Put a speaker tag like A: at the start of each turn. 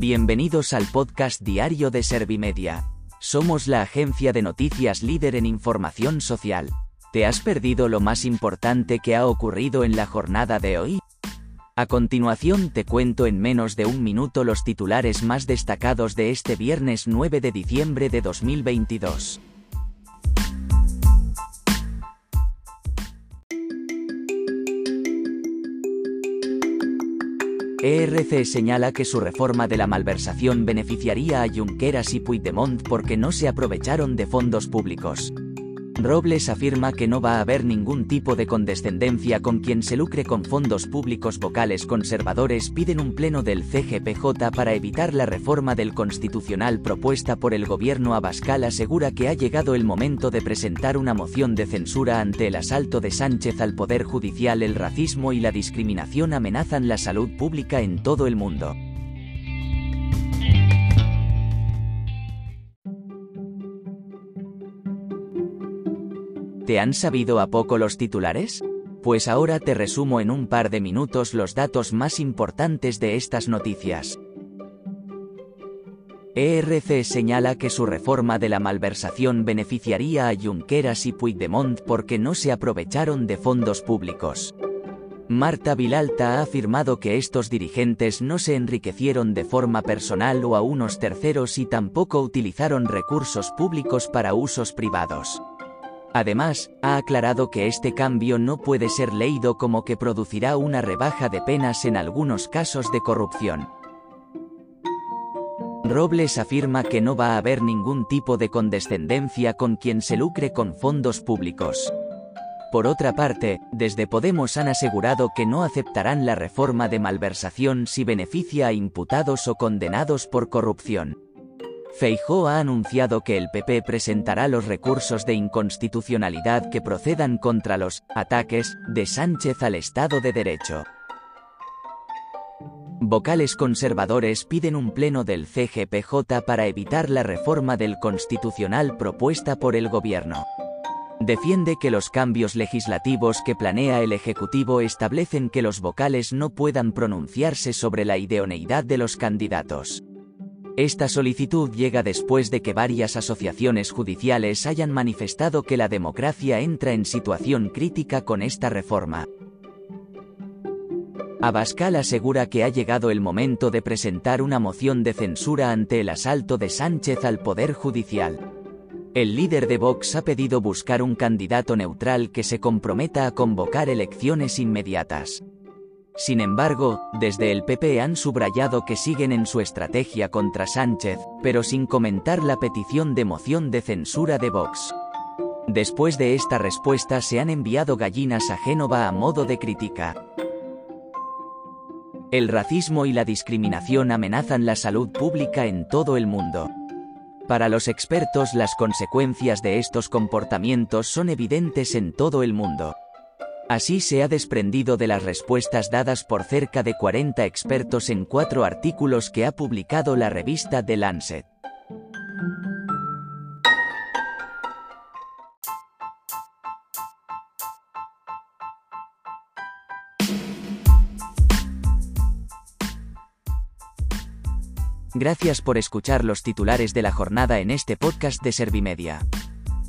A: Bienvenidos al podcast diario de Servimedia. Somos la agencia de noticias líder en información social. ¿Te has perdido lo más importante que ha ocurrido en la jornada de hoy? A continuación te cuento en menos de un minuto los titulares más destacados de este viernes 9 de diciembre de 2022. ERC señala que su reforma de la malversación beneficiaría a Junqueras y Puigdemont porque no se aprovecharon de fondos públicos. Robles afirma que no va a haber ningún tipo de condescendencia con quien se lucre con fondos públicos vocales conservadores piden un pleno del CGPJ para evitar la reforma del constitucional propuesta por el gobierno Abascal asegura que ha llegado el momento de presentar una moción de censura ante el asalto de Sánchez al Poder Judicial el racismo y la discriminación amenazan la salud pública en todo el mundo. ¿Te han sabido a poco los titulares? Pues ahora te resumo en un par de minutos los datos más importantes de estas noticias. ERC señala que su reforma de la malversación beneficiaría a Junqueras y Puigdemont porque no se aprovecharon de fondos públicos. Marta Vilalta ha afirmado que estos dirigentes no se enriquecieron de forma personal o a unos terceros y tampoco utilizaron recursos públicos para usos privados. Además, ha aclarado que este cambio no puede ser leído como que producirá una rebaja de penas en algunos casos de corrupción. Robles afirma que no va a haber ningún tipo de condescendencia con quien se lucre con fondos públicos. Por otra parte, desde Podemos han asegurado que no aceptarán la reforma de malversación si beneficia a imputados o condenados por corrupción. Feijó ha anunciado que el PP presentará los recursos de inconstitucionalidad que procedan contra los ataques de Sánchez al Estado de Derecho. Vocales conservadores piden un pleno del CGPJ para evitar la reforma del constitucional propuesta por el gobierno. Defiende que los cambios legislativos que planea el Ejecutivo establecen que los vocales no puedan pronunciarse sobre la idoneidad de los candidatos. Esta solicitud llega después de que varias asociaciones judiciales hayan manifestado que la democracia entra en situación crítica con esta reforma. Abascal asegura que ha llegado el momento de presentar una moción de censura ante el asalto de Sánchez al Poder Judicial. El líder de Vox ha pedido buscar un candidato neutral que se comprometa a convocar elecciones inmediatas. Sin embargo, desde el PP han subrayado que siguen en su estrategia contra Sánchez, pero sin comentar la petición de moción de censura de Vox. Después de esta respuesta se han enviado gallinas a Génova a modo de crítica. El racismo y la discriminación amenazan la salud pública en todo el mundo. Para los expertos las consecuencias de estos comportamientos son evidentes en todo el mundo. Así se ha desprendido de las respuestas dadas por cerca de 40 expertos en cuatro artículos que ha publicado la revista The Lancet. Gracias por escuchar los titulares de la jornada en este podcast de Servimedia.